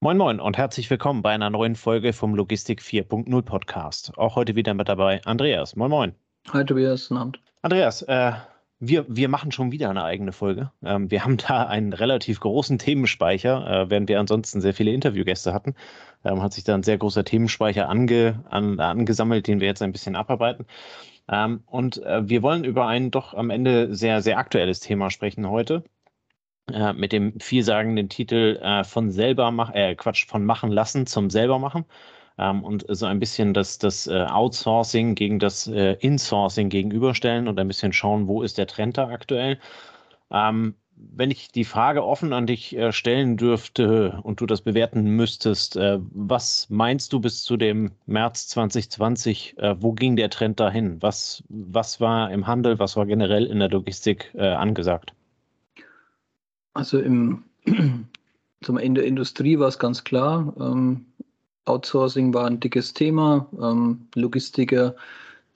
Moin Moin und herzlich willkommen bei einer neuen Folge vom Logistik 4.0 Podcast. Auch heute wieder mit dabei Andreas. Moin Moin. Hi Tobias, Abend. Andreas, äh, wir, wir machen schon wieder eine eigene Folge. Ähm, wir haben da einen relativ großen Themenspeicher, äh, während wir ansonsten sehr viele Interviewgäste hatten. Ähm, hat sich da ein sehr großer Themenspeicher ange, an, angesammelt, den wir jetzt ein bisschen abarbeiten. Ähm, und äh, wir wollen über ein doch am Ende sehr, sehr aktuelles Thema sprechen heute. Äh, mit dem vielsagenden Titel äh, von selber machen, äh, Quatsch, von machen lassen zum selber machen. Ähm, und so ein bisschen das, das äh, Outsourcing gegen das äh, Insourcing gegenüberstellen und ein bisschen schauen, wo ist der Trend da aktuell. Ähm, wenn ich die Frage offen an dich äh, stellen dürfte und du das bewerten müsstest, was meinst du bis zu dem März 2020? wo ging der Trend dahin? Was, was war im Handel, was war generell in der Logistik angesagt? Also im, zum Ende der Industrie war es ganz klar. Ähm, Outsourcing war ein dickes Thema. Ähm, Logistiker,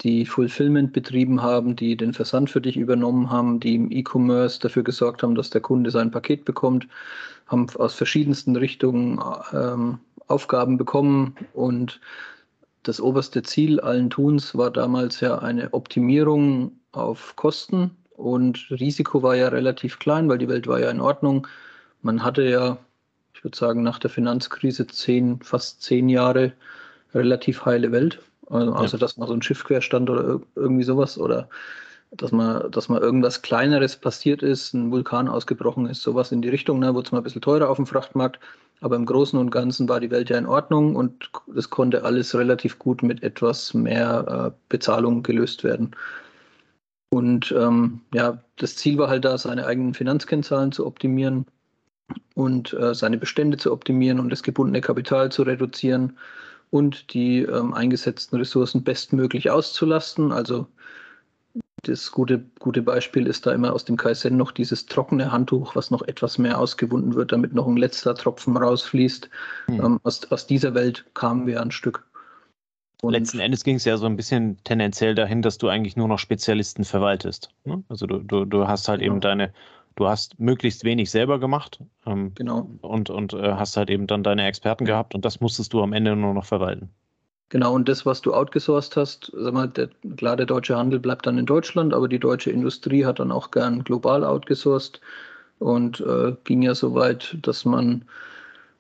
die Fulfillment betrieben haben, die den Versand für dich übernommen haben, die im E-Commerce dafür gesorgt haben, dass der Kunde sein Paket bekommt, haben aus verschiedensten Richtungen ähm, Aufgaben bekommen und das oberste Ziel allen Tuns war damals ja eine Optimierung auf Kosten und Risiko war ja relativ klein, weil die Welt war ja in Ordnung. Man hatte ja, ich würde sagen, nach der Finanzkrise zehn, fast zehn Jahre relativ heile Welt. Also, außer ja. dass mal so ein Schiff querstand oder irgendwie sowas oder dass mal, dass mal irgendwas Kleineres passiert ist, ein Vulkan ausgebrochen ist, sowas in die Richtung, ne, wurde es mal ein bisschen teurer auf dem Frachtmarkt. Aber im Großen und Ganzen war die Welt ja in Ordnung und es konnte alles relativ gut mit etwas mehr äh, Bezahlung gelöst werden. Und ähm, ja, das Ziel war halt da, seine eigenen Finanzkennzahlen zu optimieren und äh, seine Bestände zu optimieren und das gebundene Kapital zu reduzieren und die ähm, eingesetzten Ressourcen bestmöglich auszulasten. Also das gute, gute Beispiel ist da immer aus dem Kaizen noch dieses trockene Handtuch, was noch etwas mehr ausgewunden wird, damit noch ein letzter Tropfen rausfließt. Hm. Ähm, aus, aus dieser Welt kamen wir ein Stück. Und Letzten Endes ging es ja so ein bisschen tendenziell dahin, dass du eigentlich nur noch Spezialisten verwaltest. Ne? Also du, du, du hast halt genau. eben deine, du hast möglichst wenig selber gemacht ähm, genau. und, und äh, hast halt eben dann deine Experten gehabt und das musstest du am Ende nur noch verwalten. Genau, und das, was du outgesourced hast, sag mal, der, klar, der deutsche Handel bleibt dann in Deutschland, aber die deutsche Industrie hat dann auch gern global outgesourced und äh, ging ja so weit, dass man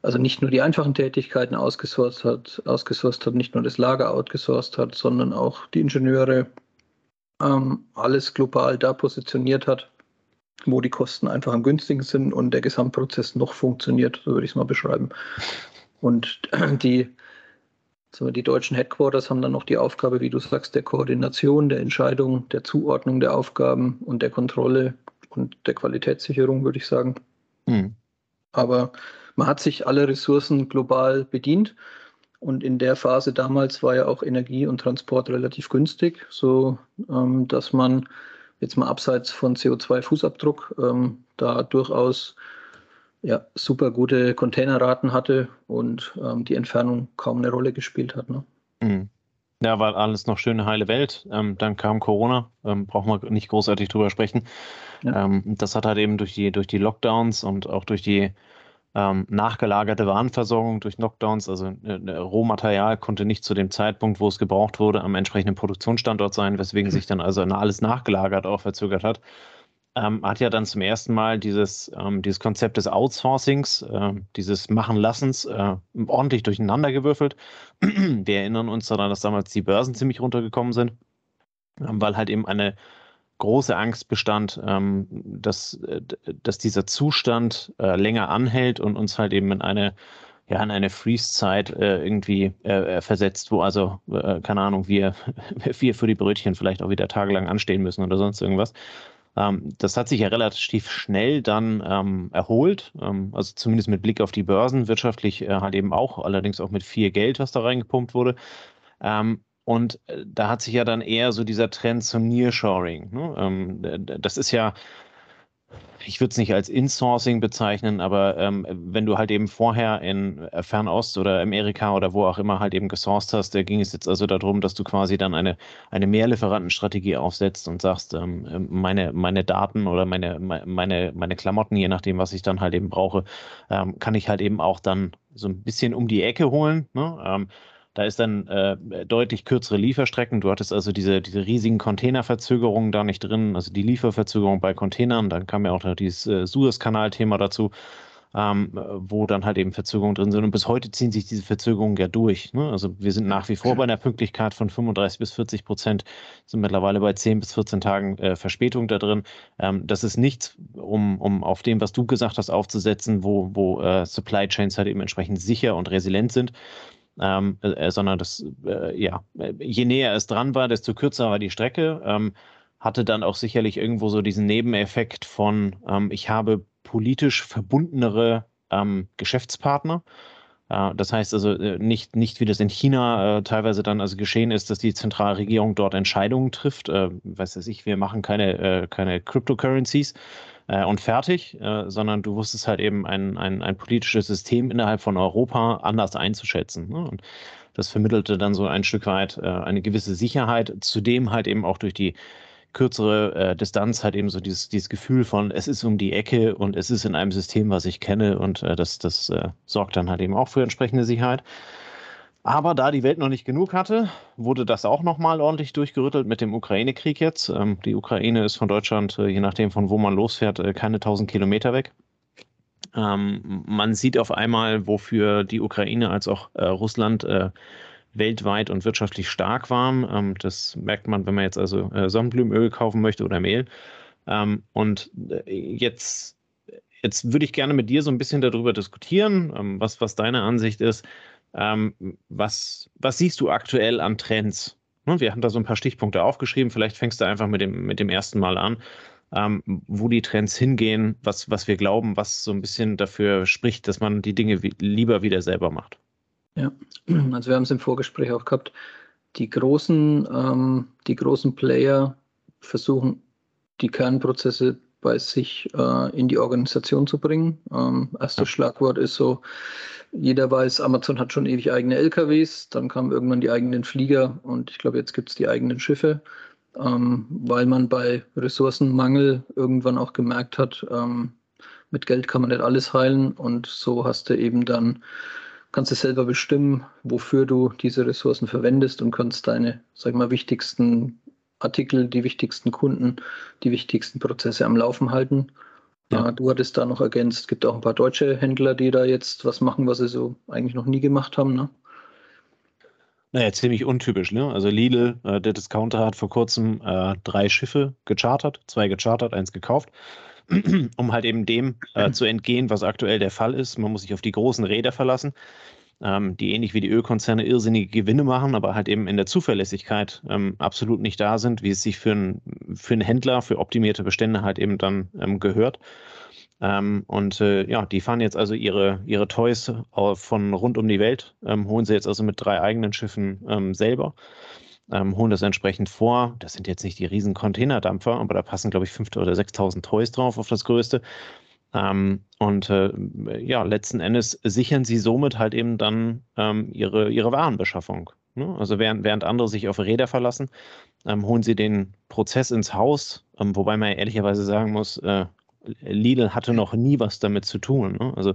also nicht nur die einfachen Tätigkeiten ausgesourced hat, ausgesourced hat, nicht nur das Lager outgesourced hat, sondern auch die Ingenieure, ähm, alles global da positioniert hat, wo die Kosten einfach am günstigsten sind und der Gesamtprozess noch funktioniert, so würde ich es mal beschreiben. Und die, die deutschen Headquarters haben dann noch die Aufgabe, wie du sagst, der Koordination, der Entscheidung, der Zuordnung der Aufgaben und der Kontrolle und der Qualitätssicherung, würde ich sagen. Mhm. Aber man hat sich alle Ressourcen global bedient. Und in der Phase damals war ja auch Energie und Transport relativ günstig, so ähm, dass man jetzt mal abseits von CO2-Fußabdruck ähm, da durchaus ja, super gute Containerraten hatte und ähm, die Entfernung kaum eine Rolle gespielt hat. Ne? Mhm. Ja, war alles noch schöne heile Welt. Ähm, dann kam Corona, ähm, brauchen wir nicht großartig drüber sprechen. Ja. Ähm, das hat halt eben durch die, durch die Lockdowns und auch durch die ähm, nachgelagerte Warenversorgung durch Knockdowns, also äh, Rohmaterial konnte nicht zu dem Zeitpunkt, wo es gebraucht wurde, am entsprechenden Produktionsstandort sein, weswegen sich dann also alles nachgelagert auch verzögert hat. Ähm, hat ja dann zum ersten Mal dieses, ähm, dieses Konzept des Outsourcings, äh, dieses Machen-Lassens äh, ordentlich durcheinandergewürfelt. Wir erinnern uns daran, dass damals die Börsen ziemlich runtergekommen sind, ähm, weil halt eben eine große Angst bestand, ähm, dass, äh, dass dieser Zustand äh, länger anhält und uns halt eben in eine ja, in eine Freeze-Zeit äh, irgendwie äh, versetzt, wo also, äh, keine Ahnung, wir, wir für die Brötchen vielleicht auch wieder tagelang anstehen müssen oder sonst irgendwas. Ähm, das hat sich ja relativ schnell dann ähm, erholt, ähm, also zumindest mit Blick auf die Börsen, wirtschaftlich äh, halt eben auch, allerdings auch mit viel Geld, was da reingepumpt wurde. Ähm, und äh, da hat sich ja dann eher so dieser Trend zum Nearshoring. Ne? Ähm, das ist ja, ich würde es nicht als Insourcing bezeichnen, aber ähm, wenn du halt eben vorher in äh, Fernost oder Amerika oder wo auch immer halt eben gesourced hast, da ging es jetzt also darum, dass du quasi dann eine, eine Mehrlieferantenstrategie aufsetzt und sagst, ähm, ähm meine, meine Daten oder meine, meine, meine Klamotten, je nachdem, was ich dann halt eben brauche, ähm, kann ich halt eben auch dann so ein bisschen um die Ecke holen. Ne? Da ist dann äh, deutlich kürzere Lieferstrecken. Du hattest also diese, diese riesigen Containerverzögerungen da nicht drin, also die Lieferverzögerung bei Containern. Dann kam ja auch noch dieses äh, Suezkanal-Thema dazu ähm, wo dann halt eben Verzögerungen drin sind. Und bis heute ziehen sich diese Verzögerungen ja durch. Ne? Also wir sind nach wie vor bei einer Pünktlichkeit von 35 bis 40 Prozent, sind mittlerweile bei 10 bis 14 Tagen äh, Verspätung da drin. Ähm, das ist nichts, um, um auf dem, was du gesagt hast, aufzusetzen, wo, wo äh, Supply Chains halt eben entsprechend sicher und resilient sind. Ähm, äh, sondern das, äh, ja, je näher es dran war, desto kürzer war die Strecke. Ähm, hatte dann auch sicherlich irgendwo so diesen Nebeneffekt von, ähm, ich habe politisch verbundenere ähm, Geschäftspartner. Äh, das heißt also äh, nicht, nicht wie das in China äh, teilweise dann also geschehen ist, dass die Zentralregierung dort Entscheidungen trifft. Äh, weiß ich, wir machen keine, äh, keine Cryptocurrencies äh, und fertig, sondern du wusstest halt eben ein, ein, ein politisches System innerhalb von Europa anders einzuschätzen. Ne? Und das vermittelte dann so ein Stück weit eine gewisse Sicherheit, zudem halt eben auch durch die kürzere äh, Distanz hat eben so dieses, dieses Gefühl von, es ist um die Ecke und es ist in einem System, was ich kenne und äh, das, das äh, sorgt dann halt eben auch für entsprechende Sicherheit. Aber da die Welt noch nicht genug hatte, wurde das auch nochmal ordentlich durchgerüttelt mit dem Ukraine-Krieg jetzt. Ähm, die Ukraine ist von Deutschland, äh, je nachdem von wo man losfährt, äh, keine 1000 Kilometer weg. Ähm, man sieht auf einmal, wofür die Ukraine als auch äh, Russland weltweit und wirtschaftlich stark war. Ähm, das merkt man, wenn man jetzt also äh, Sonnenblumenöl kaufen möchte oder Mehl. Ähm, und äh, jetzt, jetzt würde ich gerne mit dir so ein bisschen darüber diskutieren, ähm, was, was deine Ansicht ist. Was, was siehst du aktuell an Trends? Ne, wir haben da so ein paar Stichpunkte aufgeschrieben. Vielleicht fängst du einfach mit dem, mit dem ersten Mal an. Wo die Trends hingehen, was, was wir glauben, was so ein bisschen dafür spricht, dass man die Dinge lieber wieder selber macht. Ja, also wir haben es im Vorgespräch auch gehabt. Die großen, ähm, die großen Player versuchen, die Kernprozesse bei sich äh, in die Organisation zu bringen. Ähm, erstes Schlagwort ist so, jeder weiß, Amazon hat schon ewig eigene LKWs, dann kamen irgendwann die eigenen Flieger und ich glaube, jetzt gibt es die eigenen Schiffe, ähm, weil man bei Ressourcenmangel irgendwann auch gemerkt hat, ähm, mit Geld kann man nicht alles heilen und so hast du eben dann kannst du selber bestimmen, wofür du diese Ressourcen verwendest und kannst deine, sag ich mal, wichtigsten Artikel, die wichtigsten Kunden, die wichtigsten Prozesse am Laufen halten. Ja. Du hattest da noch ergänzt, es gibt auch ein paar deutsche Händler, die da jetzt was machen, was sie so eigentlich noch nie gemacht haben. Ne? Naja, ziemlich untypisch. Ne? Also Lidl, äh, der Discounter, hat vor kurzem äh, drei Schiffe gechartert, zwei gechartert, eins gekauft. um halt eben dem äh, zu entgehen, was aktuell der Fall ist. Man muss sich auf die großen Räder verlassen, ähm, die ähnlich wie die Ölkonzerne irrsinnige Gewinne machen, aber halt eben in der Zuverlässigkeit ähm, absolut nicht da sind, wie es sich für, ein, für einen Händler, für optimierte Bestände halt eben dann ähm, gehört. Ähm, und äh, ja, die fahren jetzt also ihre, ihre Toys von rund um die Welt, ähm, holen sie jetzt also mit drei eigenen Schiffen ähm, selber ähm, holen das entsprechend vor. Das sind jetzt nicht die riesen Containerdampfer, aber da passen, glaube ich, 5.000 oder 6.000 Toys drauf auf das größte. Ähm, und äh, ja, letzten Endes sichern sie somit halt eben dann ähm, ihre, ihre Warenbeschaffung. Ne? Also während, während andere sich auf Räder verlassen, ähm, holen sie den Prozess ins Haus, ähm, wobei man ja ehrlicherweise sagen muss, äh, Lidl hatte noch nie was damit zu tun. Ne? Also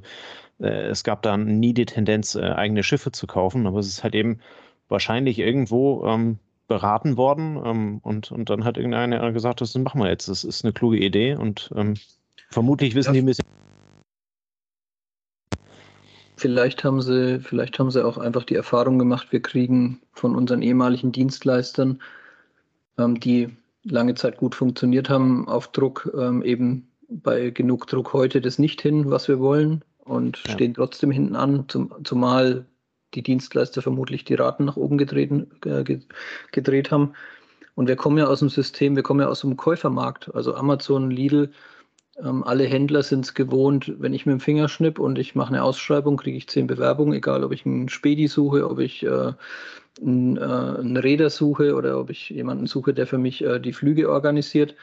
äh, es gab da nie die Tendenz, äh, eigene Schiffe zu kaufen, aber es ist halt eben wahrscheinlich irgendwo ähm, beraten worden ähm, und, und dann hat irgendeiner gesagt, das machen wir jetzt. Das ist eine kluge Idee und ähm, vermutlich wissen ja. die ein bisschen. Vielleicht haben sie, vielleicht haben sie auch einfach die Erfahrung gemacht, wir kriegen von unseren ehemaligen Dienstleistern, ähm, die lange Zeit gut funktioniert haben, auf Druck ähm, eben bei genug Druck heute das nicht hin, was wir wollen und ja. stehen trotzdem hinten an, zum, zumal die Dienstleister vermutlich die Raten nach oben gedreht, äh, gedreht haben. Und wir kommen ja aus dem System, wir kommen ja aus dem Käufermarkt, also Amazon, Lidl, ähm, alle Händler sind es gewohnt, wenn ich mit dem Finger schnipp und ich mache eine Ausschreibung, kriege ich zehn Bewerbungen, egal ob ich einen Spedi suche, ob ich äh, einen, äh, einen Räder suche oder ob ich jemanden suche, der für mich äh, die Flüge organisiert.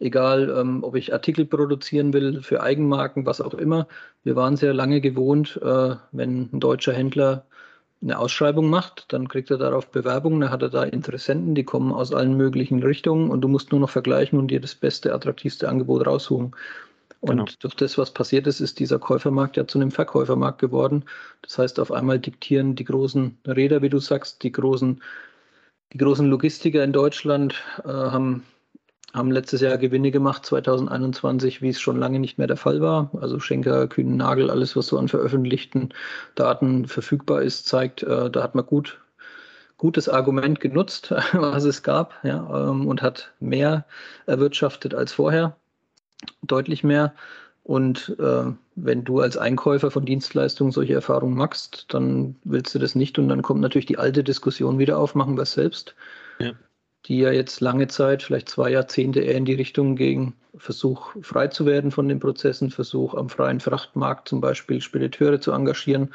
Egal, ähm, ob ich Artikel produzieren will für Eigenmarken, was auch immer. Wir waren sehr lange gewohnt, äh, wenn ein deutscher Händler eine Ausschreibung macht, dann kriegt er darauf Bewerbungen, dann hat er da Interessenten, die kommen aus allen möglichen Richtungen und du musst nur noch vergleichen und dir das beste, attraktivste Angebot raussuchen. Und genau. durch das, was passiert ist, ist dieser Käufermarkt ja zu einem Verkäufermarkt geworden. Das heißt, auf einmal diktieren die großen Räder, wie du sagst, die großen, die großen Logistiker in Deutschland äh, haben, haben letztes Jahr Gewinne gemacht, 2021, wie es schon lange nicht mehr der Fall war. Also Schenker, Kühnen, Nagel, alles, was so an veröffentlichten Daten verfügbar ist, zeigt, äh, da hat man gut gutes Argument genutzt, was es gab, ja, ähm, und hat mehr erwirtschaftet als vorher deutlich mehr. Und äh, wenn du als Einkäufer von Dienstleistungen solche Erfahrungen machst, dann willst du das nicht. Und dann kommt natürlich die alte Diskussion wieder auf, machen wir es selbst. Ja. Die ja jetzt lange Zeit, vielleicht zwei Jahrzehnte eher in die Richtung gegen Versuch frei zu werden von den Prozessen, Versuch am freien Frachtmarkt zum Beispiel Spediteure zu engagieren.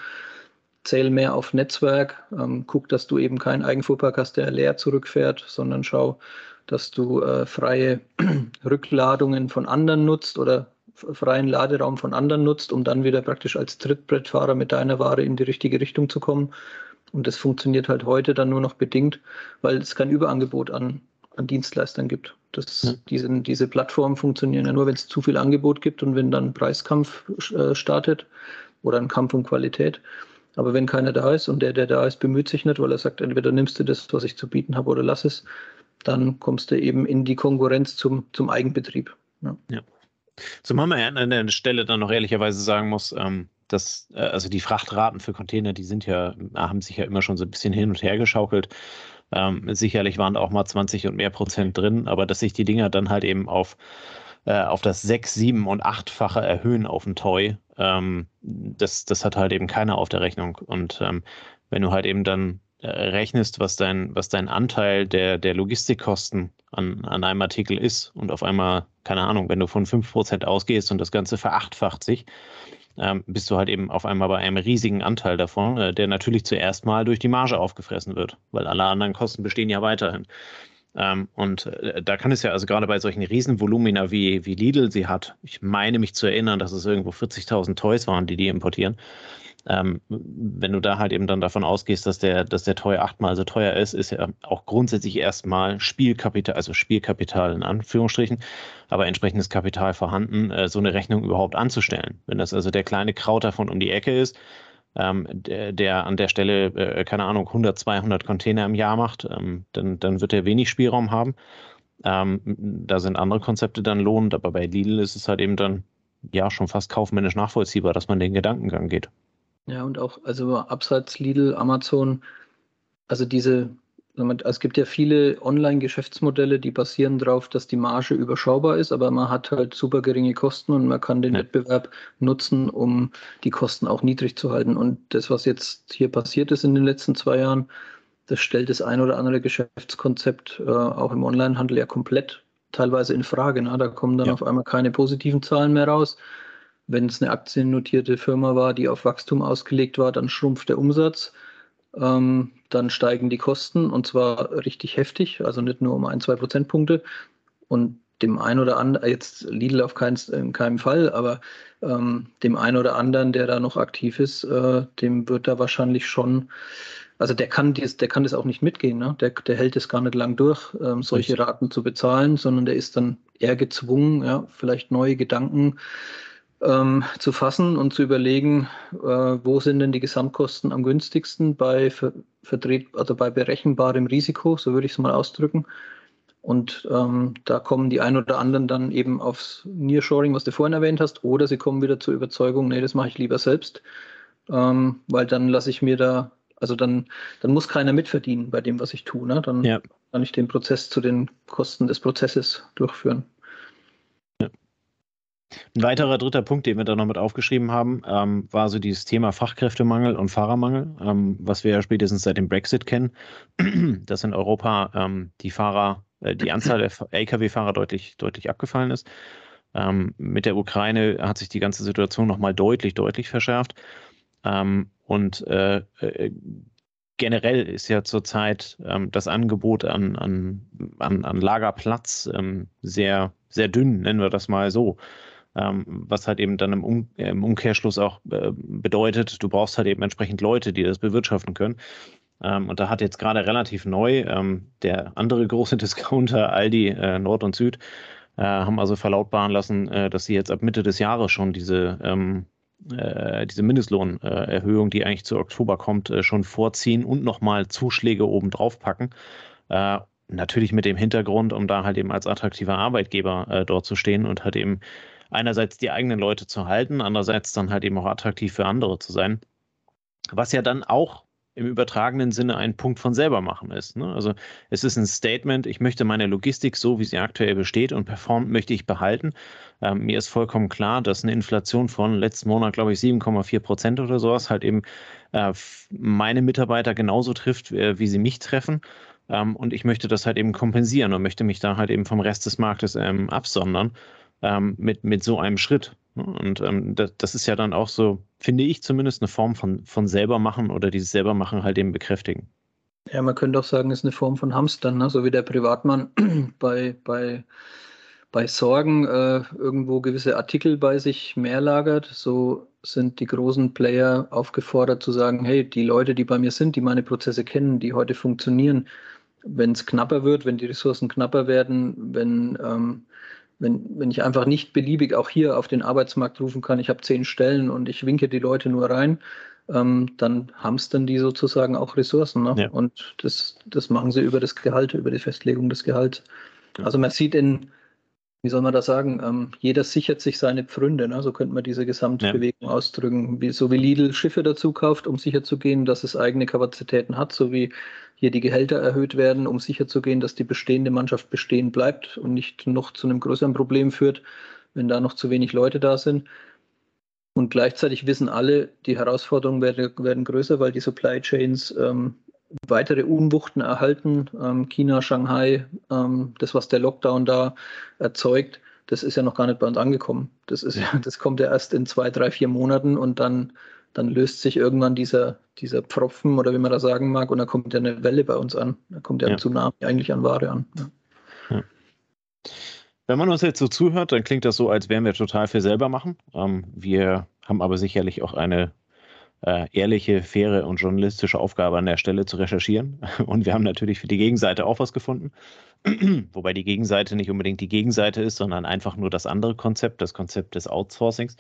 Zähl mehr auf Netzwerk, ähm, guck, dass du eben keinen Eigenfuhrpark hast, der leer zurückfährt, sondern schau, dass du äh, freie Rückladungen von anderen nutzt oder freien Laderaum von anderen nutzt, um dann wieder praktisch als Trittbrettfahrer mit deiner Ware in die richtige Richtung zu kommen. Und das funktioniert halt heute dann nur noch bedingt, weil es kein Überangebot an, an Dienstleistern gibt. Das, ja. diese, diese Plattformen funktionieren ja nur, wenn es zu viel Angebot gibt und wenn dann ein Preiskampf äh, startet oder ein Kampf um Qualität. Aber wenn keiner da ist und der, der da ist, bemüht sich nicht, weil er sagt, entweder nimmst du das, was ich zu bieten habe, oder lass es, dann kommst du eben in die Konkurrenz zum, zum Eigenbetrieb. Ja. ja. Zumal man an der Stelle dann noch ehrlicherweise sagen muss, ähm, dass äh, also die Frachtraten für Container, die sind ja, haben sich ja immer schon so ein bisschen hin und her geschaukelt. Ähm, sicherlich waren da auch mal 20 und mehr Prozent drin, aber dass sich die Dinger dann halt eben auf, äh, auf das 6, 7 und 8-fache erhöhen auf dem Toy, ähm, das, das hat halt eben keiner auf der Rechnung. Und ähm, wenn du halt eben dann äh, rechnest, was dein, was dein Anteil der, der Logistikkosten an, an einem Artikel ist und auf einmal, keine Ahnung, wenn du von 5% ausgehst und das Ganze verachtfacht sich, ähm, bist du halt eben auf einmal bei einem riesigen Anteil davon, äh, der natürlich zuerst mal durch die Marge aufgefressen wird, weil alle anderen Kosten bestehen ja weiterhin. Ähm, und äh, da kann es ja, also gerade bei solchen Riesenvolumina wie, wie Lidl sie hat, ich meine mich zu erinnern, dass es irgendwo 40.000 Toys waren, die die importieren, ähm, wenn du da halt eben dann davon ausgehst, dass der, dass der Toy achtmal so teuer ist, ist ja auch grundsätzlich erstmal Spielkapital, also Spielkapital in Anführungsstrichen, aber entsprechendes Kapital vorhanden, äh, so eine Rechnung überhaupt anzustellen. Wenn das also der kleine Krauter von um die Ecke ist, ähm, der, der, an der Stelle, äh, keine Ahnung, 100, 200 Container im Jahr macht, ähm, dann, dann wird er wenig Spielraum haben. Ähm, da sind andere Konzepte dann lohnend, aber bei Lidl ist es halt eben dann ja schon fast kaufmännisch nachvollziehbar, dass man den Gedankengang geht. Ja, und auch, also abseits Lidl, Amazon, also diese, es gibt ja viele Online-Geschäftsmodelle, die basieren darauf, dass die Marge überschaubar ist, aber man hat halt super geringe Kosten und man kann den ja. Wettbewerb nutzen, um die Kosten auch niedrig zu halten. Und das, was jetzt hier passiert ist in den letzten zwei Jahren, das stellt das ein oder andere Geschäftskonzept äh, auch im Onlinehandel ja komplett teilweise in Frage. Ne? Da kommen dann ja. auf einmal keine positiven Zahlen mehr raus. Wenn es eine aktiennotierte Firma war, die auf Wachstum ausgelegt war, dann schrumpft der Umsatz, ähm, dann steigen die Kosten und zwar richtig heftig, also nicht nur um ein, zwei Prozentpunkte. Und dem einen oder anderen, jetzt Lidl auf keinen, in keinem Fall, aber ähm, dem einen oder anderen, der da noch aktiv ist, äh, dem wird da wahrscheinlich schon, also der kann dies, der kann das auch nicht mitgehen, ne? der, der hält es gar nicht lang durch, ähm, solche Raten zu bezahlen, sondern der ist dann eher gezwungen, ja, vielleicht neue Gedanken ähm, zu fassen und zu überlegen, äh, wo sind denn die Gesamtkosten am günstigsten bei ver also bei berechenbarem Risiko, so würde ich es mal ausdrücken. Und ähm, da kommen die ein oder anderen dann eben aufs Nearshoring, was du vorhin erwähnt hast, oder sie kommen wieder zur Überzeugung, nee, das mache ich lieber selbst, ähm, weil dann lasse ich mir da, also dann, dann muss keiner mitverdienen bei dem, was ich tue. Ne? Dann ja. kann ich den Prozess zu den Kosten des Prozesses durchführen. Ein weiterer dritter Punkt, den wir da noch mit aufgeschrieben haben, ähm, war so dieses Thema Fachkräftemangel und Fahrermangel, ähm, was wir ja spätestens seit dem Brexit kennen, dass in Europa ähm, die Fahrer, äh, die Anzahl der Lkw-Fahrer deutlich, deutlich abgefallen ist. Ähm, mit der Ukraine hat sich die ganze Situation nochmal deutlich, deutlich verschärft. Ähm, und äh, äh, generell ist ja zurzeit ähm, das Angebot an, an, an, an Lagerplatz sehr, sehr dünn, nennen wir das mal so ähm, was halt eben dann im, um im Umkehrschluss auch äh, bedeutet, du brauchst halt eben entsprechend Leute, die das bewirtschaften können. Ähm, und da hat jetzt gerade relativ neu ähm, der andere große Discounter Aldi äh, Nord und Süd äh, haben also verlautbaren lassen, äh, dass sie jetzt ab Mitte des Jahres schon diese, ähm, äh, diese Mindestlohnerhöhung, die eigentlich zu Oktober kommt, äh, schon vorziehen und nochmal Zuschläge obendrauf packen. Äh, natürlich mit dem Hintergrund, um da halt eben als attraktiver Arbeitgeber äh, dort zu stehen und halt eben einerseits die eigenen Leute zu halten, andererseits dann halt eben auch attraktiv für andere zu sein. Was ja dann auch im übertragenen Sinne ein Punkt von selber machen ist. Ne? Also es ist ein Statement, ich möchte meine Logistik so, wie sie aktuell besteht und performt, möchte ich behalten. Ähm, mir ist vollkommen klar, dass eine Inflation von letzten Monat, glaube ich, 7,4 Prozent oder sowas halt eben äh, meine Mitarbeiter genauso trifft, äh, wie sie mich treffen. Ähm, und ich möchte das halt eben kompensieren und möchte mich da halt eben vom Rest des Marktes ähm, absondern ähm, mit, mit so einem Schritt. Ne? Und ähm, das, das, ist ja dann auch so, finde ich zumindest, eine Form von, von selber machen oder dieses selber machen halt eben bekräftigen. Ja, man könnte auch sagen, es ist eine Form von Hamstern, ne? so wie der Privatmann bei, bei, bei Sorgen äh, irgendwo gewisse Artikel bei sich mehr lagert. So sind die großen Player aufgefordert zu sagen, hey, die Leute, die bei mir sind, die meine Prozesse kennen, die heute funktionieren, wenn es knapper wird, wenn die Ressourcen knapper werden, wenn ähm, wenn, wenn ich einfach nicht beliebig auch hier auf den Arbeitsmarkt rufen kann, ich habe zehn Stellen und ich winke die Leute nur rein, ähm, dann hamstern die sozusagen auch Ressourcen. Ne? Ja. Und das, das machen sie über das Gehalt, über die Festlegung des Gehalts. Also man sieht in, wie soll man das sagen, ähm, jeder sichert sich seine Pfründe, ne? so könnte man diese Gesamtbewegung ja. ausdrücken. Wie, so wie Lidl Schiffe dazu kauft, um sicherzugehen, dass es eigene Kapazitäten hat, so wie hier die Gehälter erhöht werden, um sicherzugehen, dass die bestehende Mannschaft bestehen bleibt und nicht noch zu einem größeren Problem führt, wenn da noch zu wenig Leute da sind. Und gleichzeitig wissen alle, die Herausforderungen werden, werden größer, weil die Supply Chains ähm, weitere Unwuchten erhalten. Ähm, China, Shanghai, ähm, das, was der Lockdown da erzeugt, das ist ja noch gar nicht bei uns angekommen. Das, ist ja, das kommt ja erst in zwei, drei, vier Monaten und dann dann löst sich irgendwann dieser, dieser Pfropfen oder wie man das sagen mag und dann kommt ja eine Welle bei uns an. Da kommt ja, ja. ein Tsunami eigentlich an Ware an. Ja. Wenn man uns jetzt so zuhört, dann klingt das so, als wären wir total viel selber machen. Ähm, wir haben aber sicherlich auch eine äh, ehrliche, faire und journalistische Aufgabe an der Stelle zu recherchieren. Und wir haben natürlich für die Gegenseite auch was gefunden. Wobei die Gegenseite nicht unbedingt die Gegenseite ist, sondern einfach nur das andere Konzept, das Konzept des Outsourcings.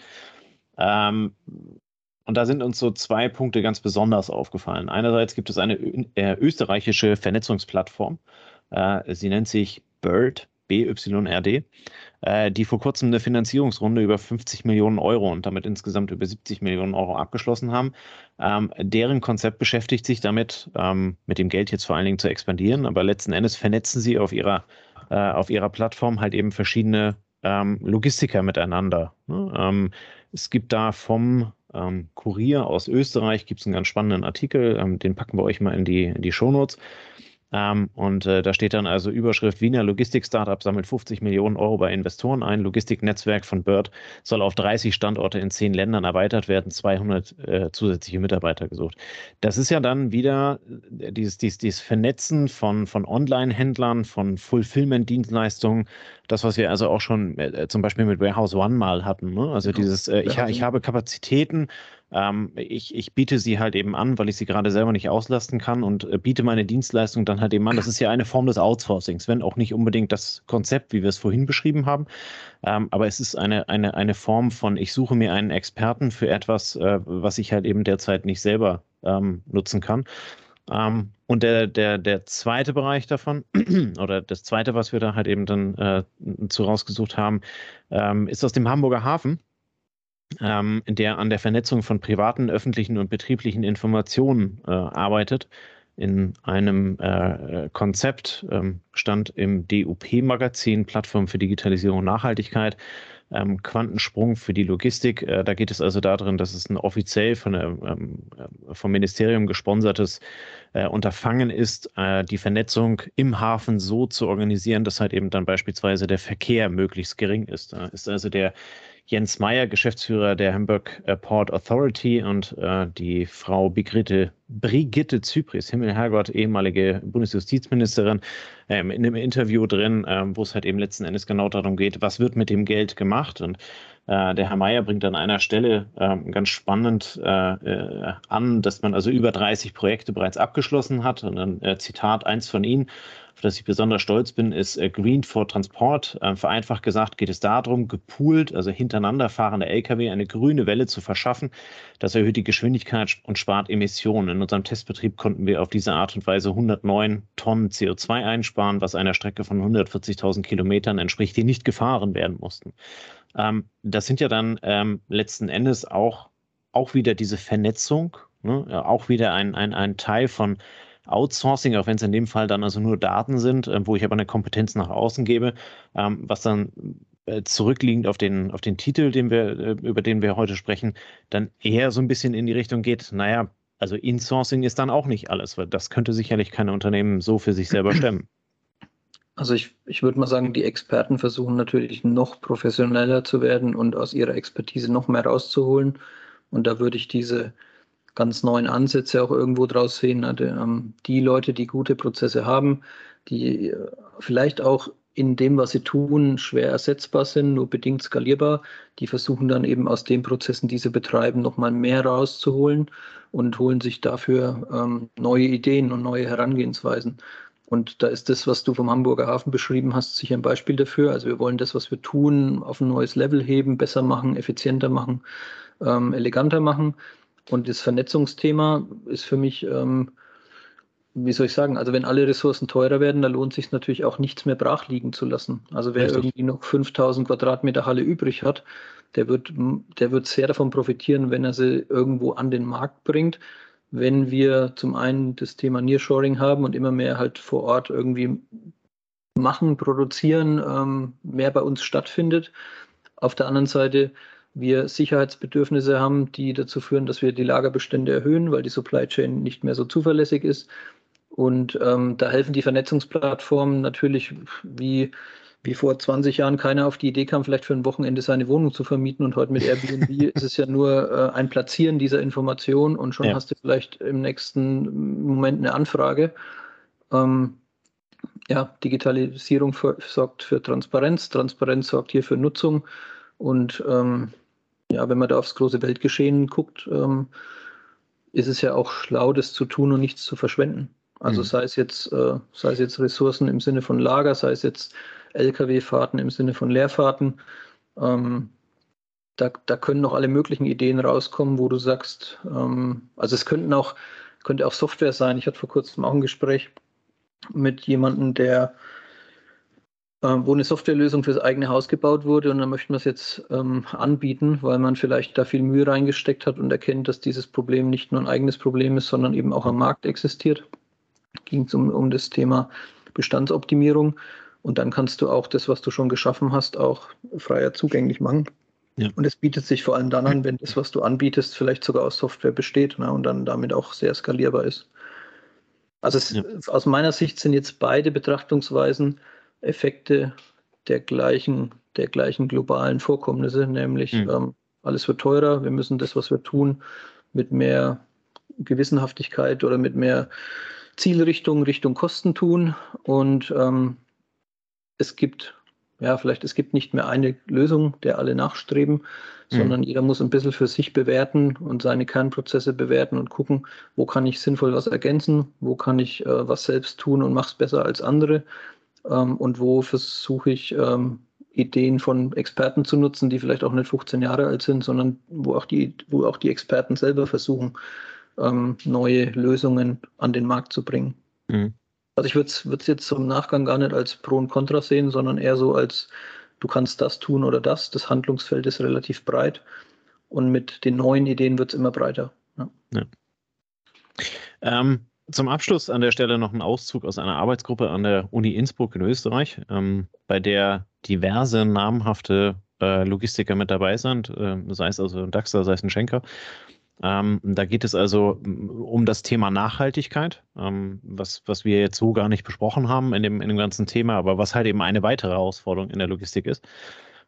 Ähm, und da sind uns so zwei Punkte ganz besonders aufgefallen. Einerseits gibt es eine äh, österreichische Vernetzungsplattform. Äh, sie nennt sich BIRD, BYRD, äh, die vor kurzem eine Finanzierungsrunde über 50 Millionen Euro und damit insgesamt über 70 Millionen Euro abgeschlossen haben. Ähm, deren Konzept beschäftigt sich damit, ähm, mit dem Geld jetzt vor allen Dingen zu expandieren, aber letzten Endes vernetzen sie auf ihrer, äh, auf ihrer Plattform halt eben verschiedene ähm, Logistiker miteinander. Ne? Ähm, es gibt da vom ähm, Kurier aus Österreich gibt es einen ganz spannenden Artikel, ähm, den packen wir euch mal in die, in die Shownotes. Ähm, und äh, da steht dann also Überschrift Wiener Logistik-Startup sammelt 50 Millionen Euro bei Investoren ein. Logistiknetzwerk von Bird soll auf 30 Standorte in 10 Ländern erweitert werden, 200 äh, zusätzliche Mitarbeiter gesucht. Das ist ja dann wieder äh, dieses, dieses, dieses Vernetzen von, von Online-Händlern, von Fulfillment-Dienstleistungen, das, was wir also auch schon äh, zum Beispiel mit Warehouse One mal hatten. Ne? Also genau. dieses, äh, ich, ich habe Kapazitäten, ähm, ich, ich biete sie halt eben an, weil ich sie gerade selber nicht auslasten kann und äh, biete meine Dienstleistung dann halt eben an. Das ist ja eine Form des Outsourcings, wenn auch nicht unbedingt das Konzept, wie wir es vorhin beschrieben haben. Ähm, aber es ist eine, eine, eine Form von, ich suche mir einen Experten für etwas, äh, was ich halt eben derzeit nicht selber ähm, nutzen kann. Ähm, und der, der, der zweite Bereich davon, oder das zweite, was wir da halt eben dann äh, zu rausgesucht haben, ähm, ist aus dem Hamburger Hafen ähm, der an der Vernetzung von privaten, öffentlichen und betrieblichen Informationen äh, arbeitet. In einem äh, Konzept ähm, stand im DUP-Magazin Plattform für Digitalisierung und Nachhaltigkeit ähm, Quantensprung für die Logistik. Äh, da geht es also darin, dass es ein offiziell von ähm, äh, vom Ministerium gesponsertes äh, Unterfangen ist, äh, die Vernetzung im Hafen so zu organisieren, dass halt eben dann beispielsweise der Verkehr möglichst gering ist. Da ist also der Jens Meyer, Geschäftsführer der Hamburg Port Authority und äh, die Frau Brigitte, Brigitte Zypris, Himmel Herrgott, ehemalige Bundesjustizministerin, ähm, in einem Interview drin, ähm, wo es halt eben letzten Endes genau darum geht, was wird mit dem Geld gemacht? Und äh, der Herr Meyer bringt an einer Stelle äh, ganz spannend äh, äh, an, dass man also über 30 Projekte bereits abgeschlossen hat. Und dann äh, Zitat eins von Ihnen, auf das ich besonders stolz bin, ist äh, Green for Transport. Ähm, vereinfacht gesagt geht es darum, gepoolt, also hintereinander fahrende Lkw eine grüne Welle zu verschaffen. Das erhöht die Geschwindigkeit und spart Emissionen. In unserem Testbetrieb konnten wir auf diese Art und Weise 109 Tonnen CO2 einsparen, was einer Strecke von 140.000 Kilometern entspricht, die nicht gefahren werden mussten. Ähm, das sind ja dann ähm, letzten Endes auch, auch wieder diese Vernetzung, ne? auch wieder ein, ein, ein Teil von Outsourcing, auch wenn es in dem Fall dann also nur Daten sind, äh, wo ich aber eine Kompetenz nach außen gebe, ähm, was dann äh, zurückliegend auf den, auf den Titel, den wir, äh, über den wir heute sprechen, dann eher so ein bisschen in die Richtung geht, naja, also Insourcing ist dann auch nicht alles, weil das könnte sicherlich kein Unternehmen so für sich selber stemmen. Also ich, ich würde mal sagen, die Experten versuchen natürlich noch professioneller zu werden und aus ihrer Expertise noch mehr rauszuholen. Und da würde ich diese ganz neuen Ansätze auch irgendwo draus sehen. Also, ähm, die Leute, die gute Prozesse haben, die äh, vielleicht auch in dem, was sie tun, schwer ersetzbar sind, nur bedingt skalierbar. Die versuchen dann eben aus den Prozessen, die sie betreiben, nochmal mehr rauszuholen und holen sich dafür ähm, neue Ideen und neue Herangehensweisen. Und da ist das, was du vom Hamburger Hafen beschrieben hast, sicher ein Beispiel dafür. Also wir wollen das, was wir tun, auf ein neues Level heben, besser machen, effizienter machen, ähm, eleganter machen. Und das Vernetzungsthema ist für mich, ähm, wie soll ich sagen, also wenn alle Ressourcen teurer werden, dann lohnt es sich natürlich auch nichts mehr brach liegen zu lassen. Also wer Richtig. irgendwie noch 5000 Quadratmeter Halle übrig hat, der wird, der wird sehr davon profitieren, wenn er sie irgendwo an den Markt bringt wenn wir zum einen das Thema Nearshoring haben und immer mehr halt vor Ort irgendwie machen, produzieren, ähm, mehr bei uns stattfindet. Auf der anderen Seite wir Sicherheitsbedürfnisse haben, die dazu führen, dass wir die Lagerbestände erhöhen, weil die Supply Chain nicht mehr so zuverlässig ist. Und ähm, da helfen die Vernetzungsplattformen natürlich wie wie vor 20 Jahren keiner auf die Idee kam, vielleicht für ein Wochenende seine Wohnung zu vermieten. Und heute mit Airbnb ist es ja nur äh, ein Platzieren dieser Information und schon ja. hast du vielleicht im nächsten Moment eine Anfrage. Ähm, ja, Digitalisierung für, sorgt für Transparenz, Transparenz sorgt hier für Nutzung. Und ähm, ja, wenn man da aufs große Weltgeschehen guckt, ähm, ist es ja auch schlau, das zu tun und nichts zu verschwenden. Also mhm. sei es jetzt, äh, sei es jetzt Ressourcen im Sinne von Lager, sei es jetzt Lkw-Fahrten im Sinne von Leerfahrten. Ähm, da, da, können noch alle möglichen Ideen rauskommen, wo du sagst, ähm, also es könnten auch, könnte auch Software sein. Ich hatte vor kurzem auch ein Gespräch mit jemandem, der wo eine Softwarelösung fürs eigene Haus gebaut wurde und dann möchten wir es jetzt ähm, anbieten, weil man vielleicht da viel Mühe reingesteckt hat und erkennt, dass dieses Problem nicht nur ein eigenes Problem ist, sondern eben auch am Markt existiert. Ging es um, um das Thema Bestandsoptimierung und dann kannst du auch das, was du schon geschaffen hast, auch freier zugänglich machen. Ja. Und es bietet sich vor allem dann an, wenn das, was du anbietest, vielleicht sogar aus Software besteht ne, und dann damit auch sehr skalierbar ist. Also es, ja. aus meiner Sicht sind jetzt beide Betrachtungsweisen Effekte der gleichen, der gleichen globalen Vorkommnisse, nämlich mhm. ähm, alles wird teurer, wir müssen das, was wir tun, mit mehr Gewissenhaftigkeit oder mit mehr Zielrichtung Richtung Kosten tun und ähm, es gibt, ja, vielleicht es gibt nicht mehr eine Lösung, der alle nachstreben, mhm. sondern jeder muss ein bisschen für sich bewerten und seine Kernprozesse bewerten und gucken, wo kann ich sinnvoll was ergänzen, wo kann ich äh, was selbst tun und mache es besser als andere ähm, und wo versuche ich ähm, Ideen von Experten zu nutzen, die vielleicht auch nicht 15 Jahre alt sind, sondern wo auch die, wo auch die Experten selber versuchen, ähm, neue Lösungen an den Markt zu bringen. Mhm. Also ich würde es jetzt zum Nachgang gar nicht als Pro und Contra sehen, sondern eher so als du kannst das tun oder das. Das Handlungsfeld ist relativ breit und mit den neuen Ideen wird es immer breiter. Ja. Ja. Ähm, zum Abschluss an der Stelle noch ein Auszug aus einer Arbeitsgruppe an der Uni Innsbruck in Österreich, ähm, bei der diverse namhafte äh, Logistiker mit dabei sind, äh, sei es also ein DAXer, sei es ein Schenker. Ähm, da geht es also um das Thema Nachhaltigkeit, ähm, was, was wir jetzt so gar nicht besprochen haben in dem, in dem ganzen Thema, aber was halt eben eine weitere Herausforderung in der Logistik ist.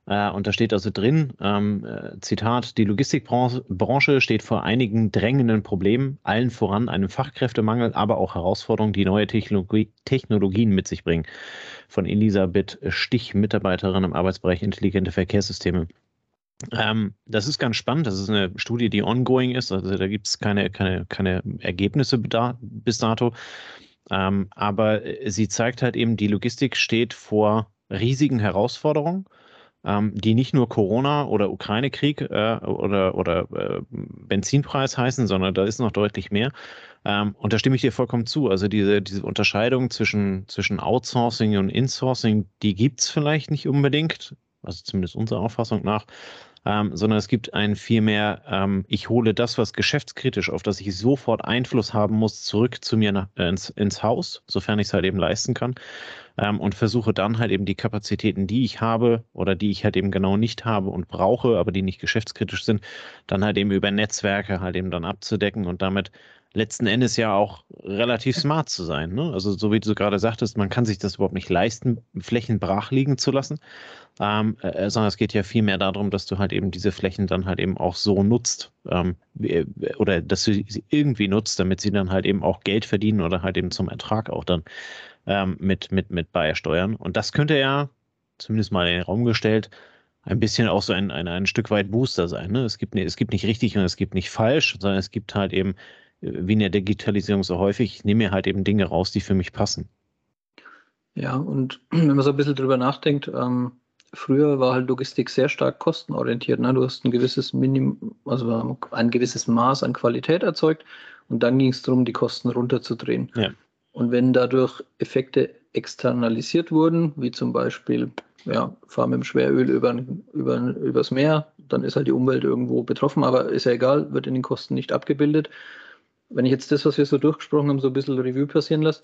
Äh, und da steht also drin, ähm, äh, Zitat, die Logistikbranche steht vor einigen drängenden Problemen, allen voran einem Fachkräftemangel, aber auch Herausforderungen, die neue Technologie, Technologien mit sich bringen. Von Elisabeth Stich, Mitarbeiterin im Arbeitsbereich intelligente Verkehrssysteme. Ähm, das ist ganz spannend. Das ist eine Studie, die ongoing ist. Also da gibt es keine, keine, keine Ergebnisse bis dato. Ähm, aber sie zeigt halt eben, die Logistik steht vor riesigen Herausforderungen ähm, die nicht nur Corona oder Ukraine-Krieg äh, oder, oder äh, Benzinpreis heißen, sondern da ist noch deutlich mehr. Ähm, und da stimme ich dir vollkommen zu. Also diese, diese Unterscheidung zwischen, zwischen Outsourcing und Insourcing, die gibt es vielleicht nicht unbedingt, also zumindest unserer Auffassung nach ähm, sondern es gibt ein vielmehr, ähm, ich hole das, was geschäftskritisch, auf das ich sofort Einfluss haben muss, zurück zu mir nach, äh, ins, ins Haus, sofern ich es halt eben leisten kann. Ähm, und versuche dann halt eben die Kapazitäten, die ich habe oder die ich halt eben genau nicht habe und brauche, aber die nicht geschäftskritisch sind, dann halt eben über Netzwerke halt eben dann abzudecken und damit letzten Endes ja auch relativ smart zu sein. Ne? Also so wie du gerade sagtest, man kann sich das überhaupt nicht leisten, Flächen brach liegen zu lassen, ähm, äh, sondern es geht ja viel mehr darum, dass du halt eben diese Flächen dann halt eben auch so nutzt ähm, oder dass du sie irgendwie nutzt, damit sie dann halt eben auch Geld verdienen oder halt eben zum Ertrag auch dann ähm, mit, mit, mit beisteuern. Und das könnte ja, zumindest mal in den Raum gestellt, ein bisschen auch so ein, ein, ein Stück weit Booster sein. Ne? Es, gibt, es gibt nicht richtig und es gibt nicht falsch, sondern es gibt halt eben wie in der Digitalisierung so häufig, ich nehme mir halt eben Dinge raus, die für mich passen. Ja, und wenn man so ein bisschen drüber nachdenkt, ähm, früher war halt Logistik sehr stark kostenorientiert. Ne? Du hast ein gewisses Minimum, also ein gewisses Maß an Qualität erzeugt und dann ging es darum, die Kosten runterzudrehen. Ja. Und wenn dadurch Effekte externalisiert wurden, wie zum Beispiel, ja, fahr mit dem Schweröl über, über, übers Meer, dann ist halt die Umwelt irgendwo betroffen, aber ist ja egal, wird in den Kosten nicht abgebildet wenn ich jetzt das, was wir so durchgesprochen haben, so ein bisschen Revue passieren lasse,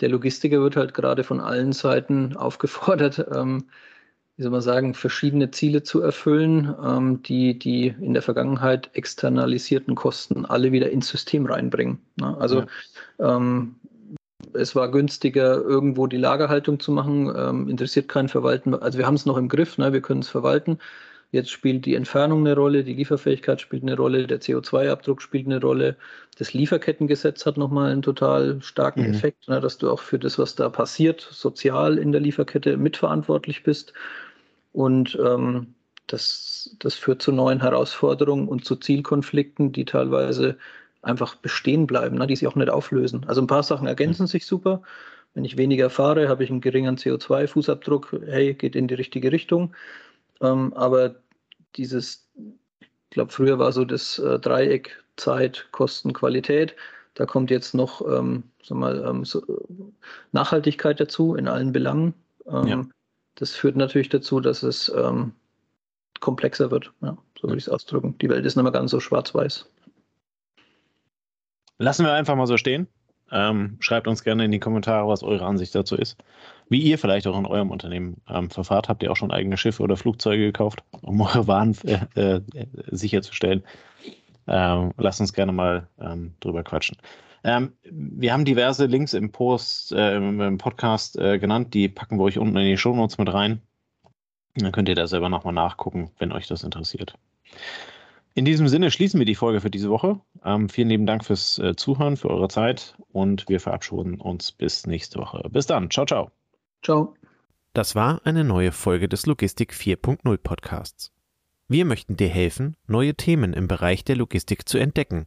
der Logistiker wird halt gerade von allen Seiten aufgefordert, ähm, wie soll man sagen, verschiedene Ziele zu erfüllen, ähm, die die in der Vergangenheit externalisierten Kosten alle wieder ins System reinbringen. Ne? Also ja. ähm, es war günstiger, irgendwo die Lagerhaltung zu machen, ähm, interessiert keinen Verwalten. Also wir haben es noch im Griff, ne? wir können es verwalten. Jetzt spielt die Entfernung eine Rolle, die Lieferfähigkeit spielt eine Rolle, der CO2-Abdruck spielt eine Rolle. Das Lieferkettengesetz hat nochmal einen total starken mhm. Effekt, ne, dass du auch für das, was da passiert, sozial in der Lieferkette mitverantwortlich bist. Und ähm, das, das führt zu neuen Herausforderungen und zu Zielkonflikten, die teilweise einfach bestehen bleiben, ne, die sich auch nicht auflösen. Also ein paar Sachen ergänzen mhm. sich super. Wenn ich weniger fahre, habe ich einen geringen CO2-Fußabdruck. Hey, geht in die richtige Richtung. Ähm, aber dieses, ich glaube, früher war so das äh, Dreieck Zeit, Kosten, Qualität. Da kommt jetzt noch ähm, sag mal, ähm, so, Nachhaltigkeit dazu in allen Belangen. Ähm, ja. Das führt natürlich dazu, dass es ähm, komplexer wird. Ja, so würde ich es ausdrücken. Die Welt ist nicht mehr ganz so schwarz-weiß. Lassen wir einfach mal so stehen. Ähm, schreibt uns gerne in die Kommentare, was eure Ansicht dazu ist. Wie ihr vielleicht auch in eurem Unternehmen ähm, verfahrt. Habt ihr auch schon eigene Schiffe oder Flugzeuge gekauft, um eure Waren äh, äh, sicherzustellen? Ähm, lasst uns gerne mal ähm, drüber quatschen. Ähm, wir haben diverse Links im Post, äh, im, Podcast äh, genannt. Die packen wir euch unten in die Show Notes mit rein. Dann könnt ihr da selber nochmal nachgucken, wenn euch das interessiert. In diesem Sinne schließen wir die Folge für diese Woche. Ähm, vielen lieben Dank fürs äh, Zuhören, für eure Zeit und wir verabschieden uns bis nächste Woche. Bis dann. Ciao, ciao. Ciao. Das war eine neue Folge des Logistik 4.0 Podcasts. Wir möchten dir helfen, neue Themen im Bereich der Logistik zu entdecken,